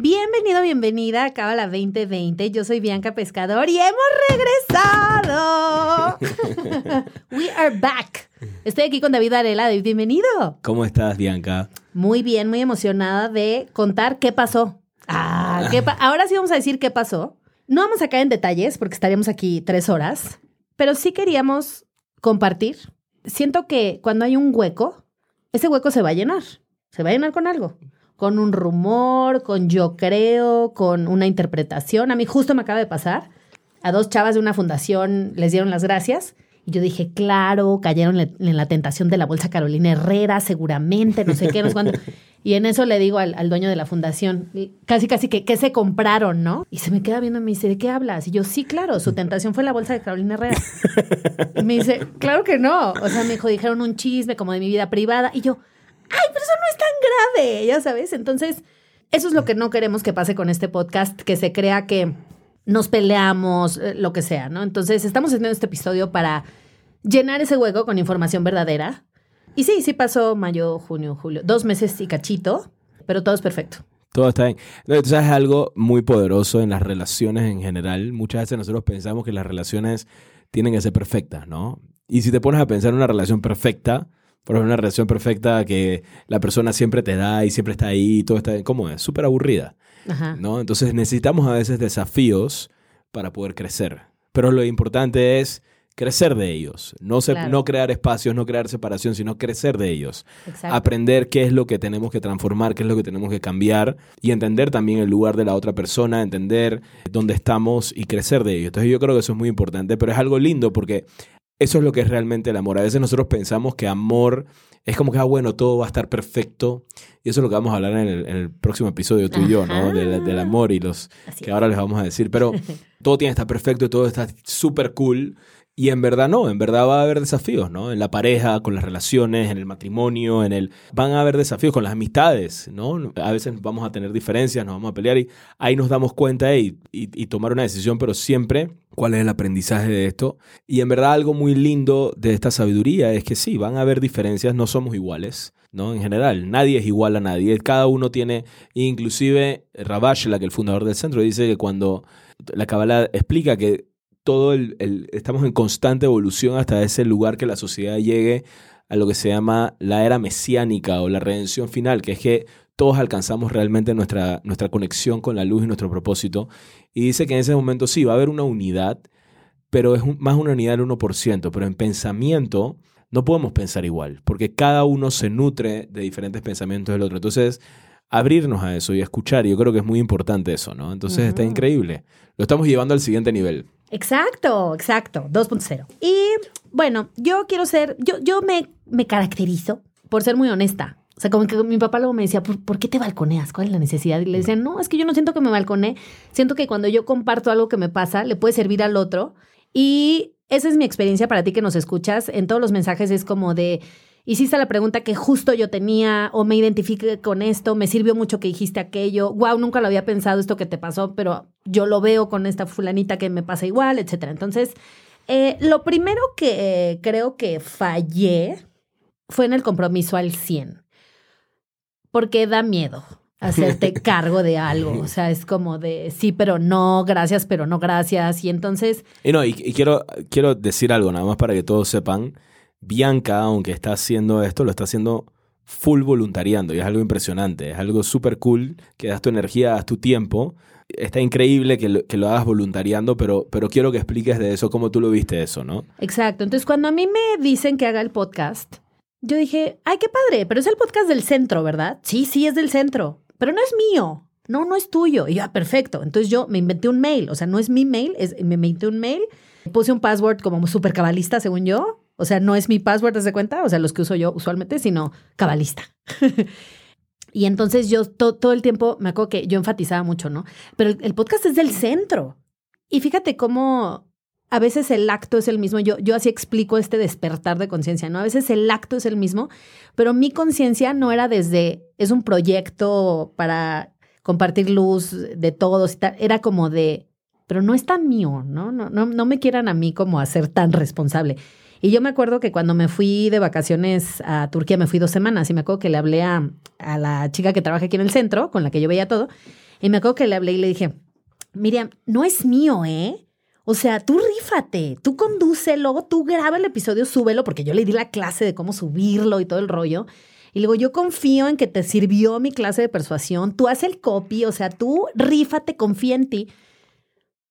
Bienvenido, bienvenida a Cábala 2020. Yo soy Bianca Pescador y hemos regresado. We are back. Estoy aquí con David Arela. David, bienvenido. ¿Cómo estás, Bianca? Muy bien, muy emocionada de contar qué pasó. Ah, ¿qué pa- ahora sí vamos a decir qué pasó. No vamos a caer en detalles porque estaríamos aquí tres horas, pero sí queríamos compartir. Siento que cuando hay un hueco, ese hueco se va a llenar. Se va a llenar con algo. Con un rumor, con yo creo, con una interpretación. A mí justo me acaba de pasar. A dos chavas de una fundación les dieron las gracias. Y yo dije, claro, cayeron en la tentación de la bolsa Carolina Herrera, seguramente, no sé qué, no sé cuándo. Y en eso le digo al, al dueño de la fundación, casi, casi que, ¿qué se compraron, no? Y se me queda viendo y me dice, ¿de qué hablas? Y yo, sí, claro, su tentación fue la bolsa de Carolina Herrera. Y me dice, claro que no. O sea, me dijo, dijeron un chisme como de mi vida privada. Y yo, ay, pero eso no es tan grave, ya sabes. Entonces, eso es lo que no queremos que pase con este podcast, que se crea que nos peleamos, eh, lo que sea, ¿no? Entonces, estamos haciendo este episodio para llenar ese hueco con información verdadera. Y sí, sí pasó mayo, junio, julio, dos meses y cachito, pero todo es perfecto. Todo está bien. Entonces es algo muy poderoso en las relaciones en general. Muchas veces nosotros pensamos que las relaciones tienen que ser perfectas, ¿no? Y si te pones a pensar en una relación perfecta, por ejemplo, una relación perfecta que la persona siempre te da y siempre está ahí y todo está ¿cómo es? Súper aburrida, Ajá. ¿no? Entonces necesitamos a veces desafíos para poder crecer. Pero lo importante es crecer de ellos, no, se- Claro. no crear espacios, no crear separación, sino crecer de ellos. Exacto. aprender qué es lo que tenemos que transformar, qué es lo que tenemos que cambiar y entender también el lugar de la otra persona, entender dónde estamos y crecer de ello. Entonces yo creo que eso es muy importante, pero es algo lindo porque eso es lo que es realmente el amor. A veces nosotros pensamos que amor es como que, ah, bueno, todo va a estar perfecto. Y eso es lo que vamos a hablar en el, en el próximo episodio tú y yo, ¿no? Del, del amor y los Así que ahora les vamos a decir. Pero todo tiene que estar perfecto, todo está súper cool. Y en verdad no, en verdad va a haber desafíos, ¿no? En la pareja, con las relaciones, en el matrimonio, en el... Van a haber desafíos con las amistades, ¿no? A veces vamos a tener diferencias, nos vamos a pelear y ahí nos damos cuenta y, y, y tomar una decisión, pero siempre cuál es el aprendizaje de esto. Y en verdad algo muy lindo de esta sabiduría es que sí, van a haber diferencias, no somos iguales, ¿no? En general, nadie es igual a nadie, cada uno tiene, inclusive Rabash, la que el fundador del centro, dice que cuando la Kabbalah explica que todo el- estamos en constante evolución hasta ese lugar que la sociedad llegue a lo que se llama la era mesiánica o la redención final, que es que todos alcanzamos realmente nuestra, nuestra conexión con la luz y nuestro propósito. Y dice que en ese momento sí, va a haber una unidad, pero es un- más una unidad del 1%, pero en pensamiento no podemos pensar igual, porque cada uno se nutre de diferentes pensamientos del otro. Entonces, abrirnos a eso y escuchar, yo creo que es muy importante eso, ¿no? Entonces está increíble. Lo estamos llevando al siguiente nivel. Exacto, exacto, 2.0. Y bueno, yo quiero ser, yo, yo me, me caracterizo por ser muy honesta. O sea, como que mi papá luego me decía, ¿por, qué te balconeas? ¿Cuál es la necesidad? Y le decía, no, es que yo no siento que me balcone. Siento que cuando yo comparto algo que me pasa, le puede servir al otro. Y esa es mi experiencia para ti que nos escuchas. En todos los mensajes es como de, hiciste la pregunta que justo yo tenía o me identifique con esto, me sirvió mucho que dijiste aquello, wow, nunca lo había pensado esto que te pasó, pero yo lo veo con esta fulanita que me pasa igual, etcétera. Entonces, eh, lo primero que creo que fallé fue en el compromiso al 100, porque da miedo hacerte cargo de algo, o sea, es como de sí, pero no, gracias, pero no gracias, y entonces, Y no, y, y quiero, quiero decir algo nada más para que todos sepan. Bianca, aunque está haciendo esto, lo está haciendo full voluntariando y es algo impresionante. Es algo súper cool que das tu energía, das tu tiempo. Está increíble que lo, que lo hagas voluntariando, pero, pero quiero que expliques de eso, cómo tú lo viste eso, ¿no? Exacto. Entonces, cuando a mí me dicen que haga el podcast, yo dije, ay, qué padre, pero es el podcast del centro, ¿verdad? Sí, sí, es del centro, pero no es mío. No, no es tuyo. Y yo, ah, perfecto. Entonces yo me inventé un mail. O sea, no es mi mail, es, me inventé un mail. Puse un password como súper cabalista, según yo. O sea, no es mi password, ¿te das cuenta? O sea, los que uso yo usualmente, sino cabalista. y entonces yo to- todo el tiempo, me acuerdo que yo enfatizaba mucho, ¿no? Pero el, el podcast es del centro. Y fíjate cómo a veces el acto es el mismo. Yo, yo así explico este despertar de conciencia, ¿no? A veces el acto es el mismo, pero mi conciencia no era desde, es un proyecto para compartir luz de todos y tal, era como de, pero no es tan mío, ¿no? No, no, no me quieran a mí como a ser tan responsable. Y yo me acuerdo que cuando me fui de vacaciones a Turquía, me fui dos semanas y me acuerdo que le hablé a, a la chica que trabaja aquí en el centro, con la que yo veía todo, y me acuerdo que le hablé y le dije, Miriam, no es mío, ¿eh? O sea, tú rífate, tú condúcelo, tú graba el episodio, súbelo, porque yo le di la clase de cómo subirlo y todo el rollo. Y luego yo confío en que te sirvió mi clase de persuasión, tú haz el copy, o sea, tú rífate, confía en ti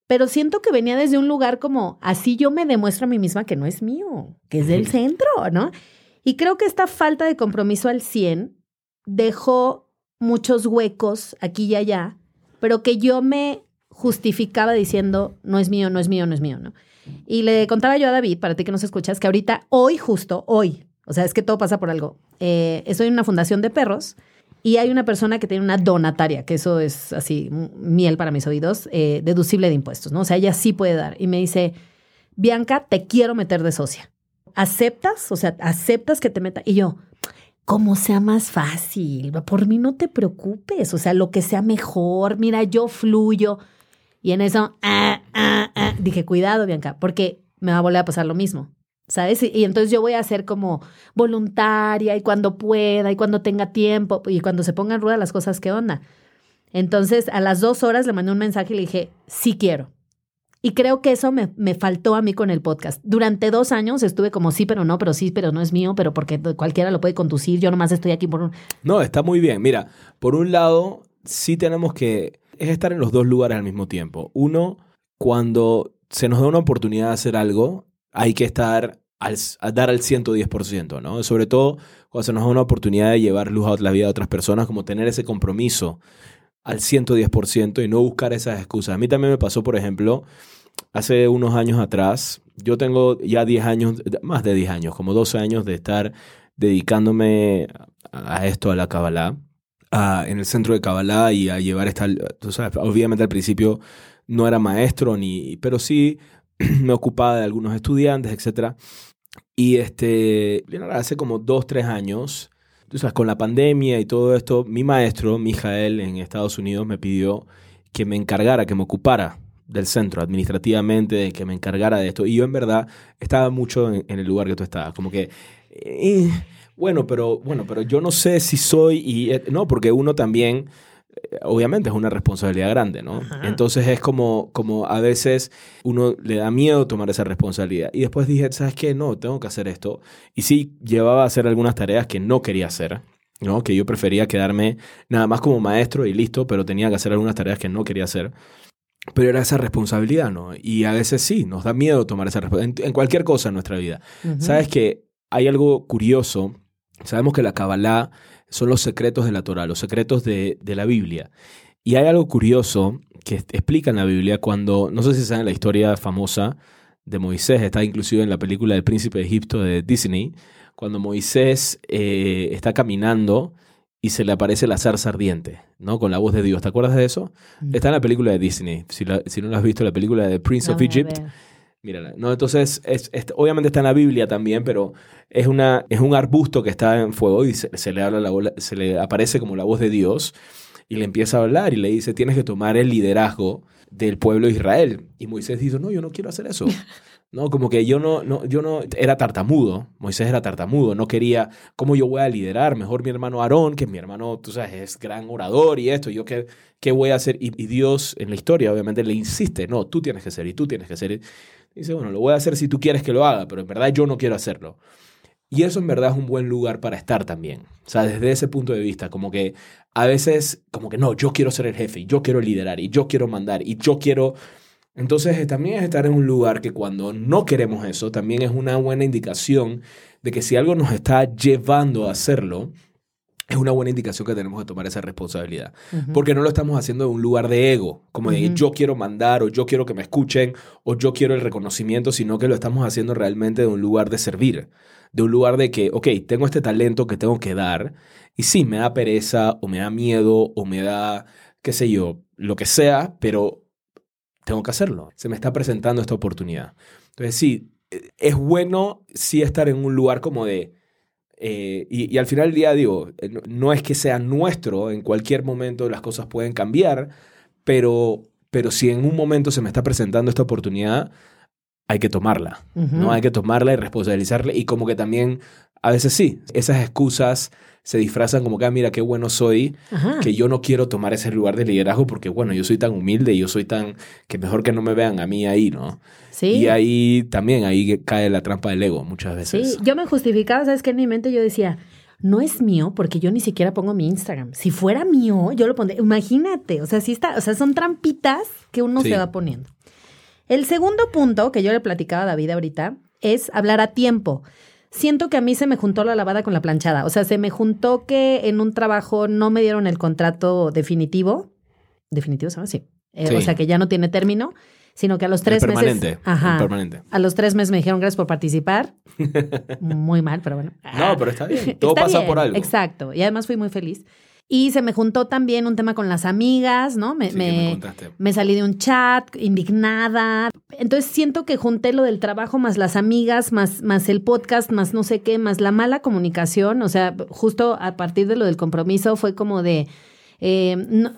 pero siento que venía desde un lugar como, así yo me demuestro a mí misma que no es mío, que es del centro, ¿no? Y creo que esta falta de compromiso al 100 dejó muchos huecos aquí y allá, pero que yo me justificaba diciendo, no es mío, no es mío, no es mío, ¿no? Y le contaba yo a David, para ti que nos escuchas, que ahorita, hoy justo, hoy, o sea, es que todo pasa por algo, eh, estoy en una fundación de perros y hay una persona que tiene una donataria, que eso es así, miel para mis oídos, eh, deducible de impuestos, ¿no? O sea, ella sí puede dar. Y me dice, Bianca, te quiero meter de socia. ¿Aceptas? O sea, ¿aceptas que te meta? Y yo, como sea más fácil, por mí no te preocupes, o sea, lo que sea mejor, mira, yo fluyo. Y en eso, ah, ah, ah, dije, cuidado, Bianca, porque me va a volver a pasar lo mismo. ¿sabes? Y, entonces yo voy a ser como voluntaria y cuando pueda y cuando tenga tiempo y cuando se pongan rueda las cosas, ¿qué onda? Entonces a las dos horas le mandé un mensaje y le dije, sí quiero. Y creo que eso me, me, faltó a mí con el podcast. Durante dos años estuve como sí, pero no, pero sí, pero no es mío, pero porque cualquiera lo puede conducir. Yo nomás estoy aquí por un... No, está muy bien. Mira, por un lado, sí tenemos que... Es estar en los dos lugares al mismo tiempo. Uno, cuando se nos da una oportunidad de hacer algo, hay que estar al, a dar al 110%, ¿no? Sobre todo cuando se nos da una oportunidad de llevar luz a la vida de otras personas, como tener ese compromiso al 110% y no buscar esas excusas. A mí también me pasó, por ejemplo, hace unos años atrás, yo tengo ya 10 años, más de 10 años, como 12 años de estar dedicándome a esto, a la Kabbalah, en el centro de Kabbalah y a llevar esta, tú sabes, obviamente al principio no era maestro, ni, pero sí me ocupaba de algunos estudiantes, etc. Y este, hace como dos, tres años, tú sabes, con la pandemia y todo esto, mi maestro, Mijael, en Estados Unidos, me pidió que me encargara, que me ocupara del centro administrativamente, que me encargara de esto. Y yo en verdad estaba mucho en, el lugar que tú estabas, como que... Eh, bueno, pero bueno, pero yo no sé si soy y eh, no, porque uno también obviamente es una responsabilidad grande, ¿no? Entonces es como, como a veces uno le da miedo tomar esa responsabilidad. Y después dije, ¿sabes qué? No, tengo que hacer esto. Y sí, llevaba a hacer algunas tareas que no quería hacer, ¿no? Que yo prefería quedarme nada más como maestro y listo, pero tenía que hacer algunas tareas que no quería hacer. Pero era esa responsabilidad, ¿no? Y a veces sí, nos da miedo tomar esa responsabilidad en, cualquier cosa en nuestra vida. ¿Sabes que hay algo curioso? Sabemos que la Kabbalah son los secretos de la Torah, los secretos de, la Biblia. Y hay algo curioso que explica en la Biblia cuando, no sé si saben la historia famosa de Moisés, está inclusive en la película del príncipe de Egipto de Disney, cuando Moisés eh, está caminando y se le aparece la zarza ardiente, ¿no? Con la voz de Dios. ¿Te acuerdas de eso? Mm. Está en la película de Disney. Si, no lo has visto, la película de Prince of Egypt. Mírala. No, entonces, es, obviamente está en la Biblia también, pero es, una, es un arbusto que está en fuego y se, le habla la, se le aparece como la voz de Dios y le empieza a hablar y le dice, tienes que tomar el liderazgo del pueblo de Israel. Y Moisés dice, no, yo no quiero hacer eso. No, como que yo no, no, yo no, era tartamudo, Moisés era tartamudo, no quería, ¿cómo yo voy a liderar? Mejor mi hermano Aarón, que mi hermano, tú sabes, es gran orador y esto, yo qué, qué voy a hacer? Y, y Dios en la historia obviamente le insiste, no, tú tienes que ser y tú tienes que ser. Dice, bueno, lo voy a hacer si tú quieres que lo haga, pero en verdad yo no quiero hacerlo. Y eso en verdad es un buen lugar para estar también. O sea, desde ese punto de vista, como que a veces, como que no, yo quiero ser el jefe, y yo quiero liderar, y yo quiero mandar, y yo quiero... Entonces eh, también es estar en un lugar que cuando no queremos eso, también es una buena indicación de que si algo nos está llevando a hacerlo, es una buena indicación que tenemos que tomar esa responsabilidad. Porque no lo estamos haciendo en un lugar de ego, como de yo quiero mandar o yo quiero que me escuchen o yo quiero el reconocimiento, sino que lo estamos haciendo realmente de un lugar de servir, de un lugar de que, ok, tengo este talento que tengo que dar y sí, me da pereza o me da miedo o me da, qué sé yo, lo que sea, pero tengo que hacerlo. Se me está presentando esta oportunidad. Entonces, sí, eh, es bueno sí estar en un lugar como de... eh, y, al final del día digo, eh, no es que sea nuestro, en cualquier momento las cosas pueden cambiar, pero, pero si en un momento se me está presentando esta oportunidad, hay que tomarla. ¿no? Hay que tomarla y responsabilizarle. Y como que también, a veces sí, esas excusas se disfrazan como que, ah, mira, qué bueno soy, Ajá. que yo no quiero tomar ese lugar de liderazgo porque, bueno, yo soy tan humilde y yo soy tan, que mejor que no me vean a mí ahí, ¿no? Sí. Y ahí también, ahí cae la trampa del ego muchas veces. Sí, yo me justificaba, ¿sabes qué? En mi mente yo decía, no es mío porque yo ni siquiera pongo mi Instagram. Si fuera mío, yo lo pondría. Imagínate, o sea, sí está, o sea, son trampitas que uno Sí. se va poniendo. El segundo punto que yo le platicaba a David ahorita es hablar a tiempo. Siento que a mí se me juntó la lavada con la planchada. O sea, se me juntó que en un trabajo no me dieron el contrato definitivo. ¿Definitivo llama? Sí. Eh, Sí. O sea, que ya no tiene término, sino que a los El tres permanente. meses. Ajá. el permanente. A los tres meses me dijeron gracias por participar. Muy mal, pero bueno. No, pero está bien. Todo Está pasa bien, por algo. Exacto. Y además fui muy feliz. Y se me juntó también un tema con las amigas, ¿no? Me, Sí, me me, contaste. me salí de un chat indignada. Entonces siento que junté lo del trabajo más las amigas, más, más el podcast, más no sé qué, más la mala comunicación. O sea, justo a partir de lo del compromiso fue como de... eh, no-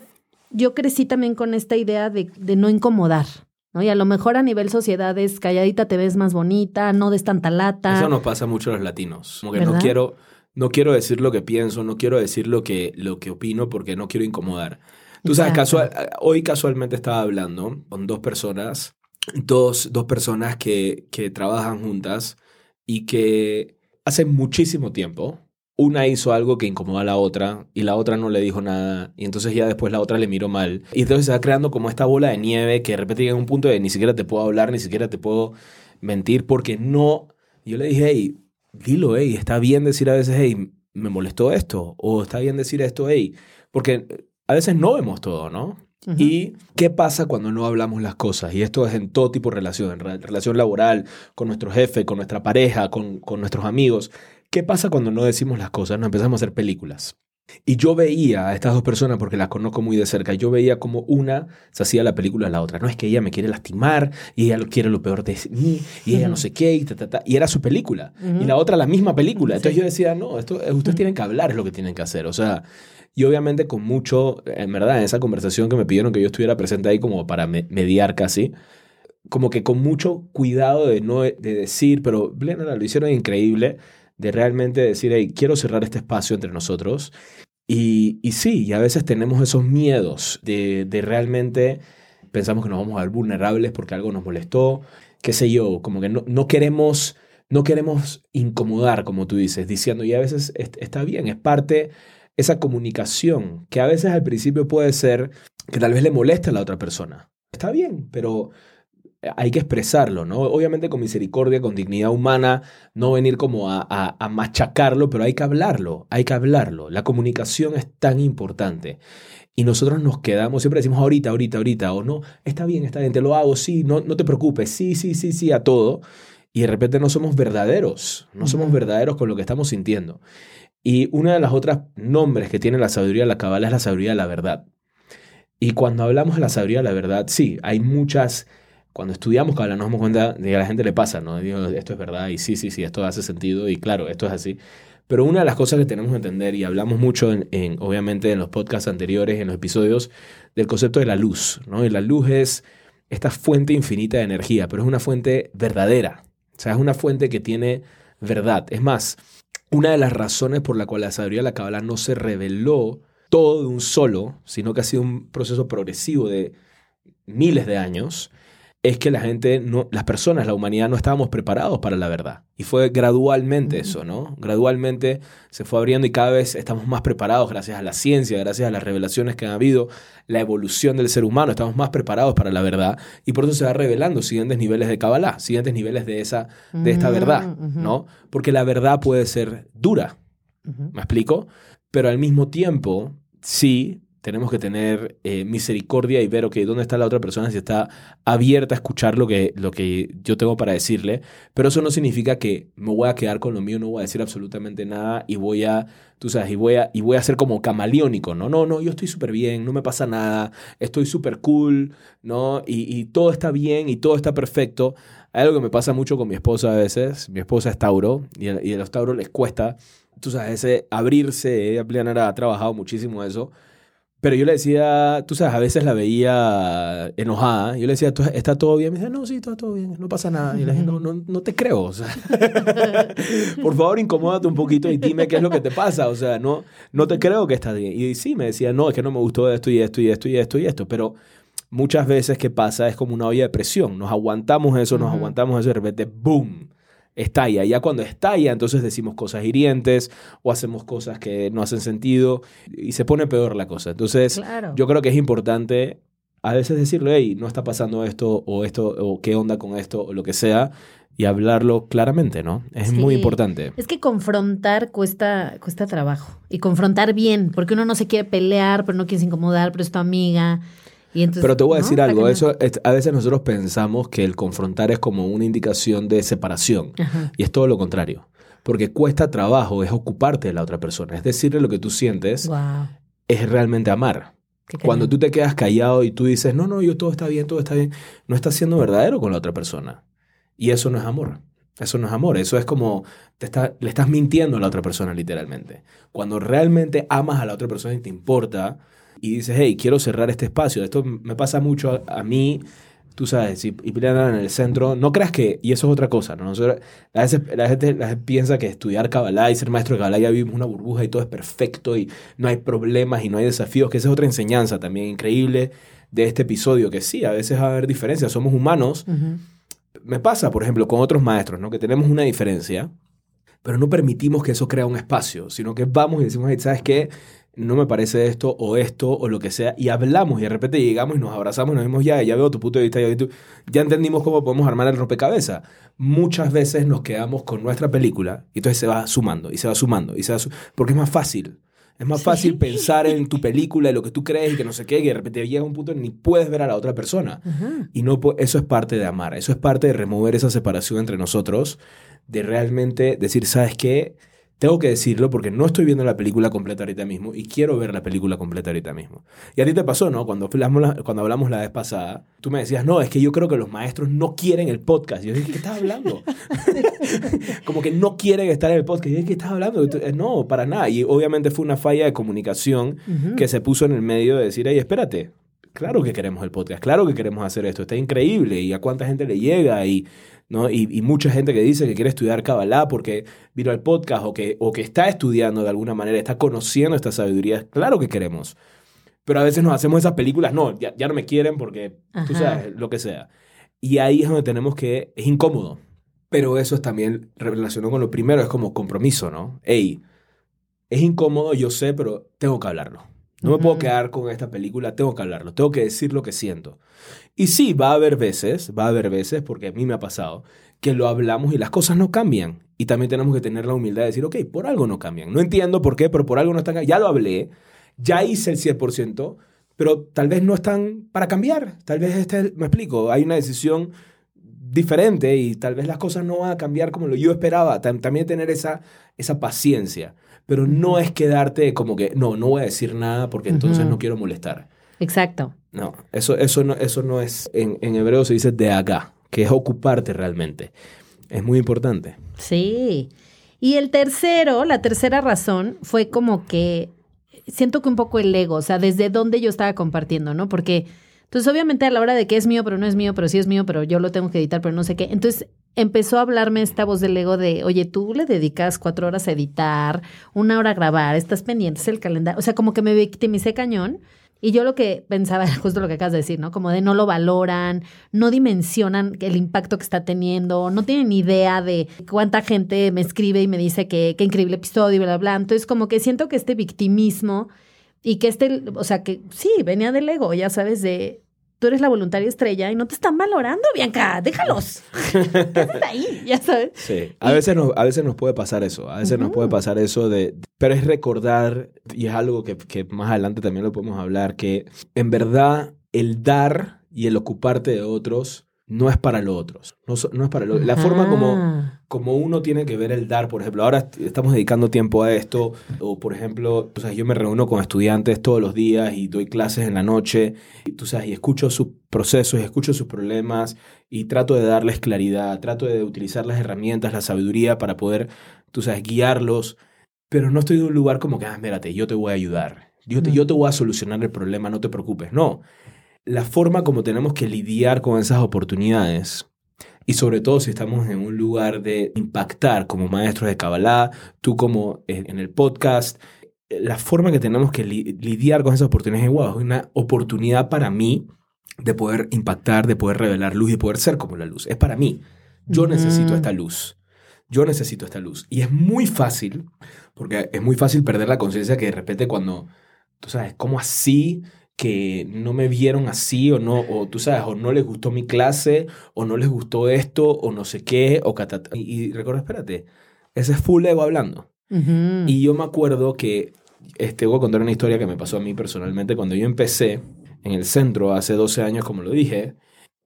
yo crecí también con esta idea de, de no incomodar. ¿no? Y a lo mejor a nivel sociedad es calladita te ves más bonita, no des tanta lata. Eso nos pasa mucho a los latinos. Como que no quiero, no quiero decir lo que pienso, no quiero decir lo que, lo que opino porque no quiero incomodar. Tú sabes, casual, hoy casualmente estaba hablando con dos personas, dos, dos personas que, que trabajan juntas y que hace muchísimo tiempo una hizo algo que incomodó a la otra y la otra no le dijo nada y entonces ya después la otra le miró mal. Y entonces se va creando como esta bola de nieve que de repente llega a un punto de ni siquiera te puedo hablar, ni siquiera te puedo mentir porque no... Yo le dije, hey, dilo, hey, está bien decir a veces, hey, me molestó esto o está bien decir esto, hey, porque a veces no vemos todo, ¿no? ¿Y qué pasa cuando no hablamos las cosas? Y esto es en todo tipo de relación, en re- relación laboral, con nuestro jefe, con nuestra pareja, con, con nuestros amigos. ¿Qué pasa cuando no decimos las cosas? Nos empezamos a hacer películas. Y yo veía a estas dos personas, porque las conozco muy de cerca, yo veía como una se hacía la película de la otra. No es que ella me quiere lastimar y ella lo quiere lo peor de mí y ella no sé qué y ta, ta, ta. Y era su película. Y la otra la misma película. Entonces Sí. yo decía, no, esto, eh, ustedes tienen que hablar, es lo que tienen que hacer. O sea, y obviamente con mucho, en verdad, en esa conversación que me pidieron que yo estuviera presente ahí como para me- mediar casi, como que con mucho cuidado de no de decir, pero Blenda lo hicieron increíble, de realmente decir, hey, quiero cerrar este espacio entre nosotros. Y, sí, y a veces tenemos esos miedos de, realmente pensamos que nos vamos a ver vulnerables porque algo nos molestó, qué sé yo, como que no, no queremos no queremos incomodar, como tú dices, diciendo, y a veces est- está bien, es parte esa comunicación, que a veces al principio puede ser que tal vez le moleste a la otra persona. Está bien, pero hay que expresarlo, ¿no? Obviamente con misericordia, con dignidad humana, no venir como a, a- a machacarlo, pero hay que hablarlo, hay que hablarlo. La comunicación es tan importante. Y nosotros nos quedamos, siempre decimos ahorita, ahorita, ahorita, o no, está bien, está bien, te lo hago, sí, no, no te preocupes, sí, sí, sí, sí, a todo. Y de repente no somos verdaderos, no somos verdaderos con lo que estamos sintiendo. Y una de las otras nombres que tiene la sabiduría de la cabala es la sabiduría de la verdad. Y cuando hablamos de la sabiduría de la verdad, sí, hay muchas, cuando estudiamos cabala nos damos cuenta de que a la gente le pasa, ¿no? Digo, esto es verdad y sí, sí, sí, esto hace sentido y claro, esto es así. Pero una de las cosas que tenemos que entender, y hablamos mucho, en, obviamente, en los podcasts anteriores, en los episodios, del concepto de la luz, ¿no? Y la luz es esta fuente infinita de energía, pero es una fuente verdadera. O sea, es una fuente que tiene verdad. Es más, una de las razones por la cual la sabiduría de la Kabbalah no se reveló todo de un solo, sino que ha sido un proceso progresivo de miles de años, es que la gente, no, las personas, la humanidad no estábamos preparados para la verdad. Y fue gradualmente eso, ¿no? Gradualmente se fue abriendo y cada vez estamos más preparados gracias a la ciencia, gracias a las revelaciones que han habido, la evolución del ser humano, estamos más preparados para la verdad y por eso se va revelando siguientes niveles de Kabbalah, siguientes niveles de, esa, de esta Mm, verdad. ¿no? Porque la verdad puede ser dura. ¿me explico? Pero al mismo tiempo, sí, tenemos que tener eh, misericordia y ver, ok, dónde está la otra persona, si está abierta a escuchar lo que, lo que yo tengo para decirle. Pero eso no significa que me voy a quedar con lo mío, no voy a decir absolutamente nada y voy a, tú sabes, y voy a, y voy a ser como camaleónico, ¿no? No, no, yo estoy súper bien, no me pasa nada, estoy súper cool, ¿no? Y, y todo está bien y todo está perfecto. Hay algo que me pasa mucho con mi esposa a veces. Mi esposa es Tauro y, a- y a los Tauros les cuesta, tú sabes, ese abrirse. Ella ha trabajado muchísimo eso. Pero yo le decía, tú sabes, a veces la veía enojada. Yo le decía, "¿Tú- ¿está todo bien? Me decía, no, sí, está todo bien, no pasa nada. Y le dije, no, no, no te creo. O sea, por favor, incomódate un poquito y dime qué es lo que te pasa. O sea, no, no te creo que estás bien. Y sí, me decía, no, es que no me gustó esto y esto y esto y esto y esto. Pero muchas veces que pasa es como una olla de presión. Nos aguantamos eso, nos aguantamos eso y de repente, ¡boom! Estalla. Ya cuando estalla, entonces decimos cosas hirientes o hacemos cosas que no hacen sentido y se pone peor la cosa. Entonces, Claro. yo creo que es importante a veces decirle, hey, no está pasando esto o esto o qué onda con esto o lo que sea y hablarlo claramente, ¿no? Es Sí. muy importante. Es que confrontar cuesta, cuesta trabajo. Y confrontar bien, porque uno no se quiere pelear, pero no quiere incomodar, pero es tu amiga. Y entonces, Pero te voy a decir algo, eso es- a veces nosotros pensamos que el confrontar es como una indicación de separación Ajá. y es todo lo contrario, porque cuesta trabajo, es ocuparte de la otra persona, es decirle lo que tú sientes, es realmente amar. Cuando tú te quedas callado y tú dices, no, no, yo todo está bien, todo está bien, no estás siendo verdadero con la otra persona. Y eso no es amor. Eso no es amor. Eso es como te está, le estás mintiendo a la otra persona, literalmente. Cuando realmente amas a la otra persona y te importa y dices, hey, quiero cerrar este espacio. Esto me pasa mucho a, a mí. Tú sabes, y, y en el centro, no creas que, y eso es otra cosa, ¿no? Nosotros- a veces la gente, la gente piensa que estudiar Kabbalah y ser maestro de Kabbalah ya vivimos una burbuja y todo es perfecto y no hay problemas y no hay desafíos, que esa es otra enseñanza también increíble de este episodio, que sí, a veces va a haber diferencias, somos humanos. Ujú. Me pasa, por ejemplo, con otros maestros, ¿no? Que tenemos una diferencia, pero no permitimos que eso crea un espacio, sino que vamos y decimos, "Hey, ¿sabes qué? No me parece esto o esto o lo que sea, y hablamos y de repente llegamos y nos abrazamos y nos vemos ya, ya veo tu punto de vista, ya, veo tu- ya entendimos cómo podemos armar el rompecabezas. Muchas veces nos quedamos con nuestra película y entonces se va sumando y se va sumando y se va su- porque es más fácil. Es más Sí. fácil pensar en tu película y lo que tú crees y que no sé qué, y de repente llega un punto en que ni puedes ver a la otra persona. Ajá. Y no, eso es parte de amar, eso es parte de remover esa separación entre nosotros, de realmente decir, ¿sabes qué? Tengo que decirlo porque no estoy viendo la película completa ahorita mismo y quiero ver la película completa ahorita mismo. Y a ti te pasó, ¿no? Cuando hablamos la, cuando hablamos la vez pasada, tú me decías, no, es que yo creo que los maestros no quieren el podcast. Y yo dije, ¿qué estás hablando? Como que no quieren estar en el podcast. Y yo dije, ¿qué estás hablando? Tú, "Eh, No, para nada. Y obviamente fue una falla de comunicación Ujú. que se puso en el medio de decir, hey, espérate, claro que queremos el podcast, claro que queremos hacer esto, está increíble y a cuánta gente le llega y, ¿no? y, y mucha gente que dice que quiere estudiar Kabbalah porque vino al podcast o que, o que está estudiando de alguna manera, está conociendo esta sabiduría, claro que queremos. Pero a veces nos hacemos esas películas, no, ya, ya no me quieren porque, tú sabes, lo que sea. Y ahí es donde tenemos que, es incómodo. Pero eso es también relacionado con lo primero, es como compromiso, ¿no? Hey, es incómodo, yo sé, pero tengo que hablarlo. No me puedo quedar con esta película, tengo que hablarlo, tengo que decir lo que siento. Y sí, va a haber veces, va a haber veces, porque a mí me ha pasado, que lo hablamos y las cosas no cambian. Y también tenemos que tener la humildad de decir, ok, por algo no cambian. No entiendo por qué, pero por algo no están. Ya lo hablé, ya hice el 100%, pero tal vez no están para cambiar. Tal vez, este, me explico, hay una decisión diferente y tal vez las cosas no van a cambiar como lo yo esperaba. Tam- También tener esa, esa paciencia. Pero no es quedarte como que, no, no voy a decir nada porque entonces no quiero molestar. Exacto. No, eso, eso, no, eso no es, en, en hebreo se dice de acá, que es ocuparte realmente. Es muy importante. Sí. Y el tercero, la tercera razón fue como que siento que un poco el ego, o sea, desde dónde yo estaba compartiendo, ¿no? Porque, entonces obviamente a la hora de que es mío, pero no es mío, pero sí es mío, pero yo lo tengo que editar, pero no sé qué. Entonces empezó a hablarme esta voz del ego de, oye, tú le dedicas cuatro horas a editar, una hora a grabar, estás pendiente, el calendario. O sea, como que me victimicé cañón. Y yo lo que pensaba era justo lo que acabas de decir, ¿no? Como de no lo valoran, no dimensionan el impacto que está teniendo, no tienen idea de cuánta gente me escribe y me dice que qué increíble episodio y bla, bla, bla. Entonces, como que siento que este victimismo y que este, o sea, que sí, venía del ego, ya sabes, de tú eres la voluntaria estrella y no te están valorando, Bianca, déjalos. Quédate ahí, ya sabes. Sí. A veces nos, a veces nos puede pasar eso. A veces nos puede pasar eso de Pero es recordar, y es algo que, que más adelante también lo podemos hablar, que en verdad el dar y el ocuparte de otros no es para los otros. No, no es para lo- La forma como, Ah. como uno tiene que ver el dar, por ejemplo, ahora est- estamos dedicando tiempo a esto, o por ejemplo, yo me reúno con estudiantes todos los días y doy clases en la noche, y, tú sabes, y escucho sus procesos, y escucho sus problemas, y trato de darles claridad, trato de utilizar las herramientas, la sabiduría para poder, tú sabes, guiarlos, pero no estoy de un lugar como que, ah, espérate, yo te voy a ayudar, yo te, yo te voy a solucionar el problema, no te preocupes, no. La forma como tenemos que lidiar con esas oportunidades y sobre todo si estamos en un lugar de impactar como maestros de Kabbalah, tú como en, el podcast, la forma que tenemos que li- lidiar con esas oportunidades es, wow, es una oportunidad para mí de poder impactar, de poder revelar luz y de poder ser como la luz. Es para mí. Yo necesito esta luz. Yo necesito esta luz. Y es muy fácil, porque es muy fácil perder la conciencia que de repente cuando, tú sabes, ¿cómo así? Que no me vieron así o no, o tú sabes, o no les gustó mi clase, o no les gustó esto, o no sé qué, o catata. Y, y recuerdo, espérate, ese es full ego hablando. Y yo me acuerdo que, este, voy a contar una historia que me pasó a mí personalmente. Cuando yo empecé en el centro hace 12 años, como lo dije,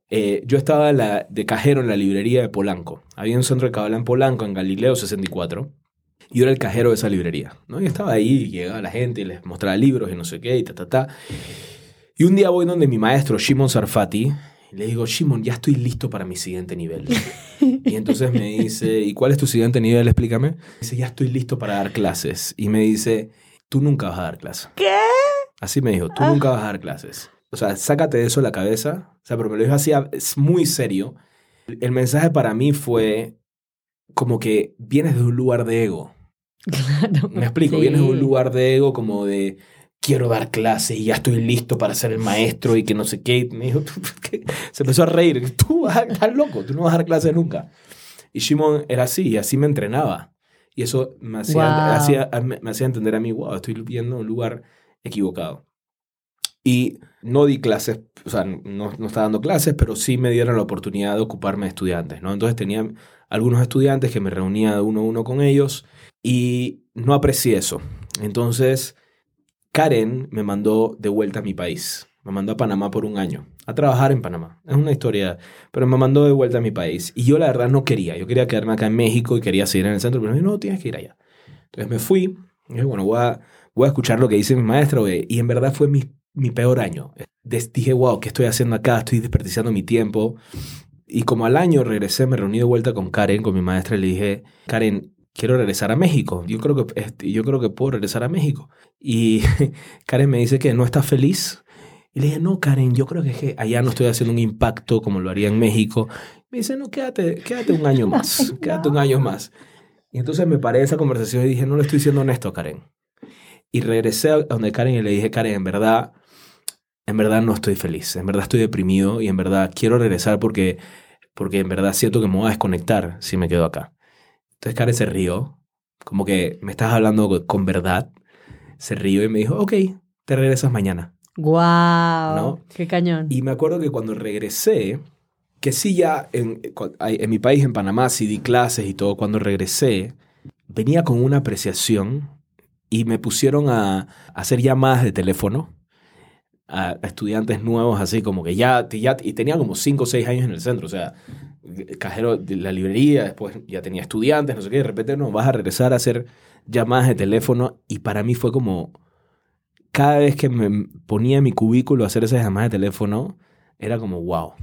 eh, yo estaba la- de cajero en la librería de Polanco. Había un centro de Kabbalah en Polanco, en Galileo 64. Y yo era el cajero de esa librería, ¿no? Y estaba ahí, y llegaba la gente y les mostraba libros y no sé qué, y ta, ta, ta. Y un día voy donde mi maestro, Shimon Sarfati, y le digo, Shimon, ya estoy listo para mi siguiente nivel. Y entonces me dice, ¿y cuál es tu siguiente nivel? Explícame. Dice, ya estoy listo para dar clases. Y me dice, tú nunca vas a dar clases. ¿Qué? Así me dijo, tú nunca vas a dar clases. O sea, sácate de eso de la cabeza. O sea, pero me lo dijo así, es muy serio. El mensaje para mí fue como que vienes de un lugar de ego. Claro. Me explico, Sí. vienes de un lugar de ego como de quiero dar clases y ya estoy listo para ser el maestro y que no sé qué. Me dijo, ¿qué? se empezó a reír. Tú estás loco, tú no vas a dar clases nunca. Y Shimon era así, y así me entrenaba. Y eso me hacía, Wow. hacía- me, me hacía entender a mí, wow, estoy viendo un lugar equivocado. Y no di clases, o sea, no, no estaba dando clases, pero sí me dieron la oportunidad de ocuparme de estudiantes, ¿no? Entonces tenía algunos estudiantes que me reunía uno a uno con ellos y no aprecié eso. Entonces, Karen me mandó de vuelta a mi país. Me mandó a Panamá por un año, a trabajar en Panamá. Es una historia, pero me mandó de vuelta a mi país. Y yo la verdad no quería. Yo quería quedarme acá en México y quería seguir en el centro, pero me dijo, no, tienes que ir allá. Entonces me fui. Y dije, bueno, voy a, voy a escuchar lo que dice mi maestro. güey. Y en verdad fue mi, mi peor año. Dije, wow, ¿qué estoy haciendo acá? Estoy desperdiciando mi tiempo. Y como al año regresé, me reuní de vuelta con Karen, con mi maestra, y le dije, Karen, quiero regresar a México. Yo creo que, este, yo creo que puedo regresar a México. Y Karen me dice que no está feliz. Y le dije, no, Karen, yo creo que, es que allá no estoy haciendo un impacto como lo haría en México. Me dice, no, quédate, quédate un año más, quédate un año más. Y entonces me paré esa conversación y dije, no le estoy siendo honesto Karen. Y regresé a donde Karen y le dije, Karen, en verdad, en verdad no estoy feliz, en verdad estoy deprimido y en verdad quiero regresar porque, porque en verdad siento que me voy a desconectar si me quedo acá. Entonces Karen se rió, como que me estás hablando con verdad. Se rió y me dijo, ok, te regresas mañana. Guau. ¿No? Qué cañón. Y me acuerdo que cuando regresé, que sí ya en, en mi país, en Panamá, sí di clases y todo, cuando regresé, venía con una apreciación y me pusieron a, a hacer llamadas de teléfono a, estudiantes nuevos, así como que ya, ya, y tenía como 5 o 6 años en el centro, o sea, cajero de la librería, después ya tenía estudiantes, no sé qué, de repente no, vas a regresar a hacer llamadas de teléfono y para mí fue como, cada vez que me ponía en mi cubículo a hacer esas llamadas de teléfono, era como, wow,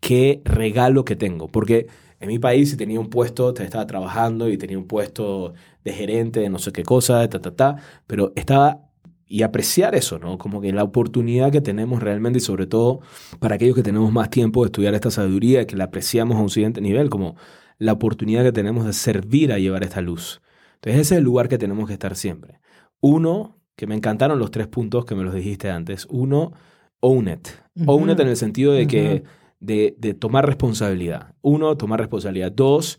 qué regalo que tengo, porque en mi país si tenía un puesto, estaba trabajando y tenía un puesto de gerente de no sé qué cosa, ta, ta, ta, pero estaba y apreciar eso, ¿no? Como que la oportunidad que tenemos realmente y sobre todo para aquellos que tenemos más tiempo de estudiar esta sabiduría, que la apreciamos a un siguiente nivel, como la oportunidad que tenemos de servir a llevar esta luz. Entonces ese es el lugar que tenemos que estar siempre. Uno, que me encantaron los tres puntos que me los dijiste antes. Uno, own it. Own it en el sentido de que de, de tomar responsabilidad. Uno, tomar responsabilidad. Dos,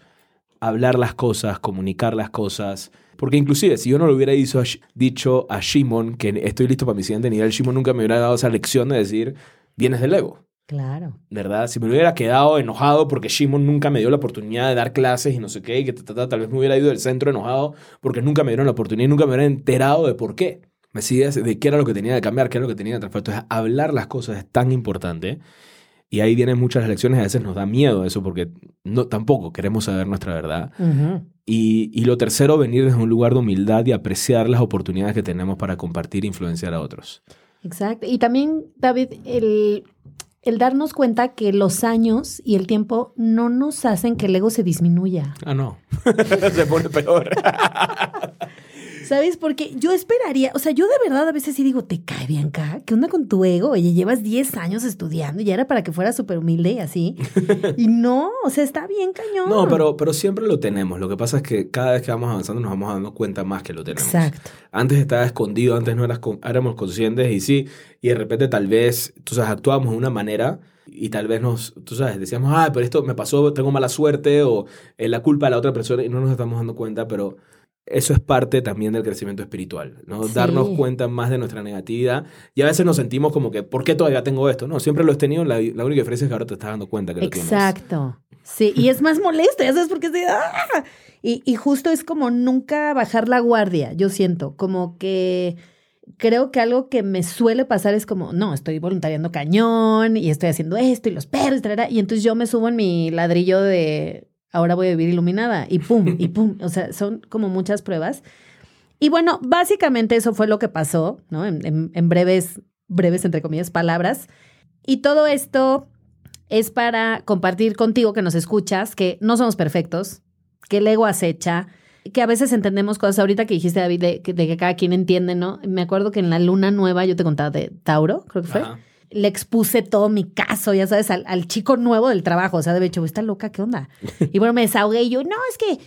hablar las cosas, comunicar las cosas. Porque inclusive, si yo no lo hubiera dicho a, dicho a Shimon que estoy listo para mi siguiente nivel, Shimon nunca me hubiera dado esa lección de decir, vienes del ego. Claro. ¿verdad? Si me hubiera quedado enojado porque Shimon nunca me dio la oportunidad de dar clases y no sé qué, y que ta, ta, ta, tal vez me hubiera ido del centro enojado porque nunca me dieron la oportunidad y nunca me hubiera enterado de por qué. ¿Me sigues? De qué era lo que tenía que cambiar, qué era lo que tenía que transformar. Entonces, hablar las cosas es tan importante. Y ahí vienen muchas lecciones, a veces nos da miedo eso porque no, tampoco queremos saber nuestra verdad. Ujú. Y, y lo tercero, venir desde un lugar de humildad y apreciar las oportunidades que tenemos para compartir e influenciar a otros. Exacto. Y también, David, el, el darnos cuenta que los años y el tiempo no nos hacen que el ego se disminuya. Ah, no. Se pone peor. ¿Sabes? Porque yo esperaría, o sea, yo de verdad a veces sí digo, ¿te cae Bianca? ¿Qué onda con tu ego? Oye, llevas 10 años estudiando y ya era para que fuera súper humilde y así. y no, o sea, está bien cañón. No, pero, pero siempre lo tenemos. Lo que pasa es que cada vez que vamos avanzando nos vamos dando cuenta más que lo tenemos. Exacto. Antes estaba escondido, antes no eras con- éramos conscientes y sí, y de repente tal vez, tú sabes, actuábamos de una manera y tal vez nos, tú sabes, decíamos, ah, pero esto me pasó, tengo mala suerte o es la culpa de la otra persona y no nos estamos dando cuenta, pero eso es parte también del crecimiento espiritual, ¿no? Sí. Darnos cuenta más de nuestra negatividad y a veces nos sentimos como que, ¿por qué todavía tengo esto? No, siempre lo he tenido, la, la única diferencia es que ahora te estás dando cuenta que lo tienes. Exacto. Sí, y es más molesto, ya sabes por qué es de, ¡ah! y, y justo es como nunca bajar la guardia, yo siento, como que creo que algo que me suele pasar es como, no, estoy voluntariando cañón y estoy haciendo esto y los perros, y entonces yo me subo en mi ladrillo de ahora voy a vivir iluminada y pum, y pum, o sea, son como muchas pruebas. Y bueno, básicamente eso fue lo que pasó, ¿no? En, breves, breves, entre comillas, palabras. Y todo esto es para compartir contigo que nos escuchas, que no somos perfectos, que el ego acecha, que a veces entendemos cosas. Ahorita que dijiste, David, de, que- cada quien entiende, ¿no? Me acuerdo que en la luna nueva yo te contaba de Tauro, creo que fue. Le expuse todo mi caso, ya sabes, al, al chico nuevo del trabajo. O sea, de hecho, está loca, ¿qué onda? Y bueno, me desahogué y yo, no, es que.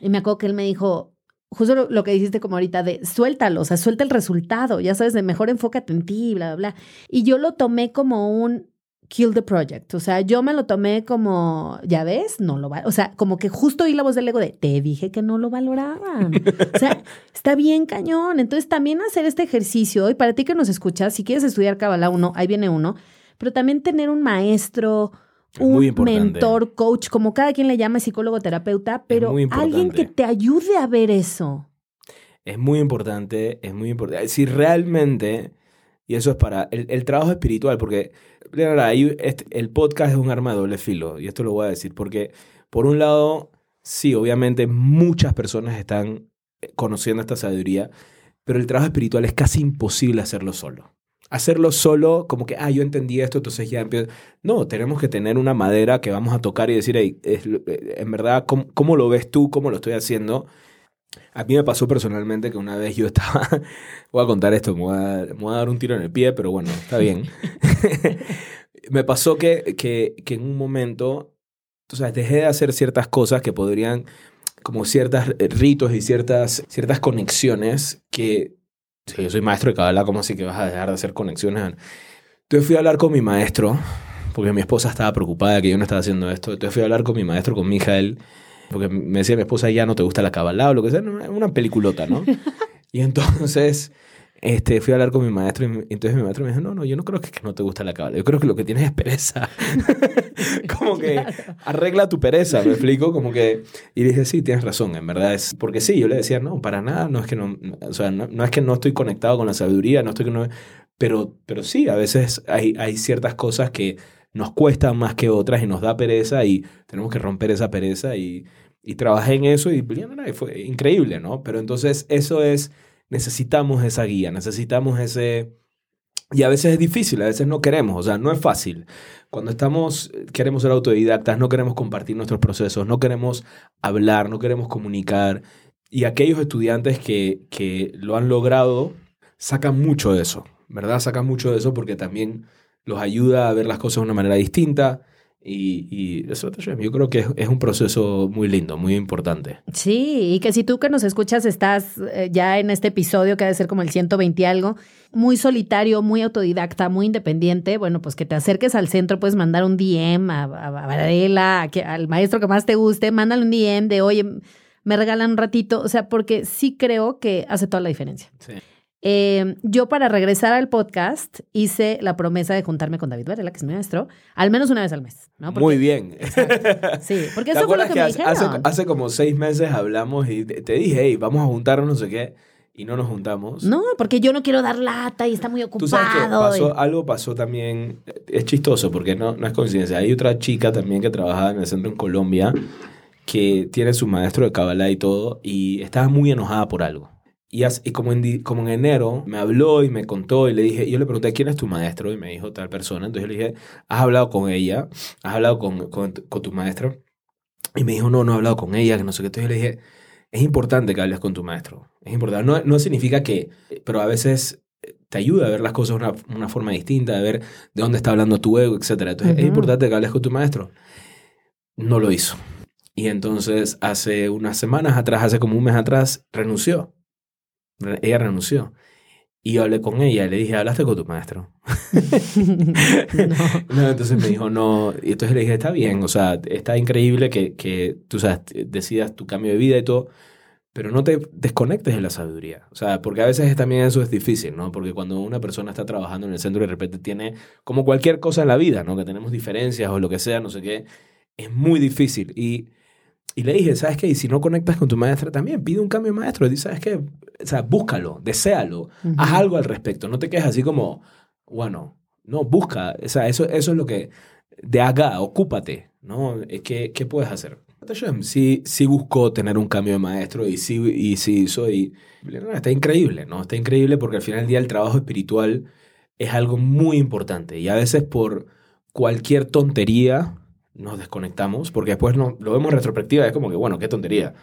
Y me acuerdo que él me dijo, justo lo, lo que dijiste como ahorita, de suéltalo, o sea, suelta el resultado, ya sabes, de mejor enfócate en ti, bla, bla, bla. Y yo lo tomé como un kill the project. O sea, yo me lo tomé como, ya ves, no lo va. O sea, como que justo oí la voz del ego de, te dije que no lo valoraban. O sea, está bien cañón. Entonces, también hacer este ejercicio, y para ti que nos escuchas, si quieres estudiar Kabbalah 1, ahí viene uno, pero también tener un maestro, un mentor, coach, como cada quien le llama psicólogo, terapeuta, pero alguien que te ayude a ver eso. Es muy importante, es muy importante. Si realmente, y eso es para el, el trabajo espiritual, porque este- el podcast es un arma de doble filo, y esto lo voy a decir, porque por un lado, sí, obviamente muchas personas están eh, conociendo esta sabiduría, pero el trabajo espiritual es casi imposible hacerlo solo. Hacerlo solo, como que, ah, yo entendí esto, entonces ya empiezo. No, tenemos que tener una madera que vamos a tocar y decir, hey, es- eh, en verdad, ¿cómo, cómo lo ves tú? ¿Cómo lo estoy haciendo? A mí me pasó personalmente que una vez yo estaba, voy a contar esto, me voy a, me voy a dar un tiro en el pie, pero bueno, está bien. me pasó que, que, que en un momento, tú sabes, dejé de hacer ciertas cosas que podrían, como ciertos ritos y ciertas, ciertas conexiones que, sí, yo soy maestro de Kabbalah, ¿cómo así que vas a dejar de hacer conexiones? Entonces fui a hablar con mi maestro, porque mi esposa estaba preocupada de que yo no estaba haciendo esto. Entonces fui a hablar con mi maestro, con Mijael, porque me decía mi esposa, ya no te gusta la Kabbalah o lo que sea, una peliculota, ¿no? y entonces este, fui a hablar con mi maestro y entonces mi maestro me dijo, no, no, yo no creo que, que no te gusta la Kabbalah, yo creo que lo que tienes es pereza. como que arregla tu pereza, me explico, como que... Y dije, sí, tienes razón, en verdad es... Porque sí, yo le decía, no, para nada, no es que no, o sea, no, no es que no estoy conectado con la sabiduría, no estoy que no... Pero, pero sí, a veces hay, hay ciertas cosas que nos cuestan más que otras y nos da pereza y tenemos que romper esa pereza y, y trabajé en eso y, y fue increíble, ¿no? Pero entonces eso es, necesitamos esa guía, necesitamos ese... Y a veces es difícil, a veces no queremos, o sea, no es fácil. Cuando estamos, queremos ser autodidactas, no queremos compartir nuestros procesos, no queremos hablar, no queremos comunicar. Y aquellos estudiantes que, que lo han logrado sacan mucho de eso, ¿verdad? Sacan mucho de eso porque también los ayuda a ver las cosas de una manera distinta. Y, y eso yo creo que es, es un proceso muy lindo, muy importante. Sí, y que si tú que nos escuchas estás eh, ya en este episodio que ha de ser como el 120 y algo, muy solitario, muy autodidacta, muy independiente, bueno, pues que te acerques al centro, puedes mandar un DM a, a, a Varela, a que- al maestro que más te guste, mándale un DM de, oye, me regalan un ratito, o sea, porque sí creo que hace toda la diferencia. Sí. Eh, yo para regresar al podcast hice la promesa de juntarme con David Varela, que es mi maestro, al menos una vez al mes. ¿no? Porque- Muy bien. Sí, porque ¿Te eso fue lo que, me hace, hace- dijeron. hace como seis meses hablamos y te, te dije, hey, vamos a juntarnos, no sé qué, y no nos juntamos? No, porque yo no quiero dar lata y está muy Tú sabes que ocupado. pasó, y- algo pasó también, es chistoso porque no, no es coincidencia. Hay otra chica también que trabajaba en el centro en Colombia que tiene su maestro de Kabbalah y todo y estaba muy enojada por algo. Y, as- y como, en, como en enero me habló y me contó y le dije, yo le pregunté, ¿quién es tu maestro? Y me dijo tal persona. Entonces yo le dije, ¿has hablado con ella? ¿Has hablado con, con, tu- con tu maestro? Y me dijo, no, no he hablado con ella, que no sé qué. Entonces yo le dije, es importante que hables con tu maestro. Es importante. No, no significa que, pero a veces te ayuda a ver las cosas de una, una forma distinta, de ver de dónde está hablando tu ego, etc. Entonces es Ujú. importante que hables con tu maestro. No lo hizo. Y entonces hace unas semanas atrás, hace como un mes atrás, renunció. Ella renunció. Y hablé con ella y le dije, ¿hablaste con tu maestro? No. No, entonces me dijo, no. Y entonces le dije, está bien, o sea, está increíble que, que tú sabes, decidas tu cambio de vida y todo, pero no te desconectes de la sabiduría. O sea, porque a veces también eso es difícil, ¿no? Porque cuando una persona está trabajando en el centro y de repente tiene, como cualquier cosa en la vida, ¿no? Que tenemos diferencias o lo que sea, no sé qué, es muy difícil. Y, y le dije, ¿sabes qué? Y si no conectas con tu maestra también, pide un cambio de maestro. Y ¿sabes qué? O sea, búscalo, deséalo, haz algo al respecto. No te quedes así como, bueno, no, busca. O sea, eso, eso es lo que, de acá, ocúpate, ¿no? Eh, ¿Qué, qué puedes hacer? Sí, sí buscó tener un cambio de maestro y sí, y sí hizo y no, está increíble, ¿no? Está increíble porque al final del día el trabajo espiritual es algo muy importante y a veces por cualquier tontería nos desconectamos porque después no, lo vemos en retrospectiva, es como que, bueno, qué tontería.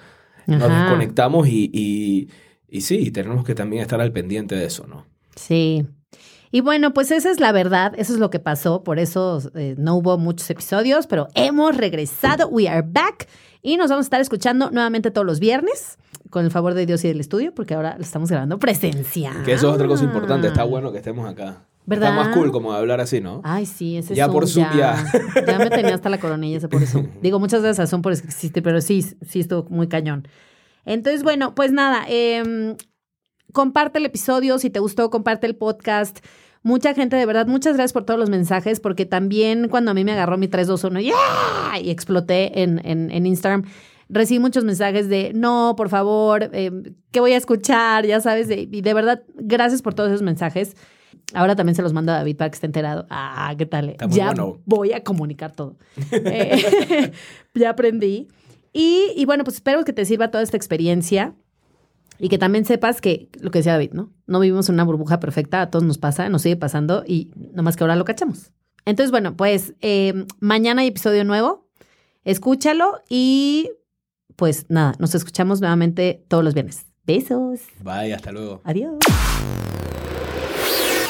Nos Ajá. desconectamos y, y, y sí, tenemos que también estar al pendiente de eso, ¿no? Sí. Y bueno, pues esa es la verdad, eso es lo que pasó, por eso eh, no hubo muchos episodios, pero hemos regresado, we are back y nos vamos a estar escuchando nuevamente todos los viernes, con el favor de Dios y del estudio, porque ahora lo estamos grabando presencial. Que eso es otra cosa importante, está bueno que estemos acá. ¿Verdad? Está más cool como hablar así, ¿no? Ay, sí, ese Ya Zoom por Zoom, ya. Ya me tenía hasta la coronilla ese por eso. Digo, muchas gracias a Zoom por existir, pero sí, sí estuvo muy cañón. Entonces, bueno, pues nada, eh, comparte el episodio, si te gustó, comparte el podcast. Mucha gente, de verdad, muchas gracias por todos los mensajes, porque también cuando a mí me agarró mi 321 ¡yeah! y exploté en, en, en Instagram, recibí muchos mensajes de, no, por favor, eh, ¿qué voy a escuchar? Ya sabes, de- y de verdad, gracias por todos esos mensajes. Ahora también se los mando a David para que esté enterado. Ah, ¿qué tal? Está muy ya bueno. voy a comunicar todo. Eh, ya aprendí. Y, y bueno, pues espero que te sirva toda esta experiencia y que también sepas que lo que decía David, ¿no? No vivimos en una burbuja perfecta, a todos nos pasa, nos sigue pasando y nomás que ahora lo cachamos. Entonces, bueno, pues eh, mañana hay episodio nuevo, escúchalo y pues nada, nos escuchamos nuevamente todos los viernes. Besos. Bye, hasta luego. Adiós.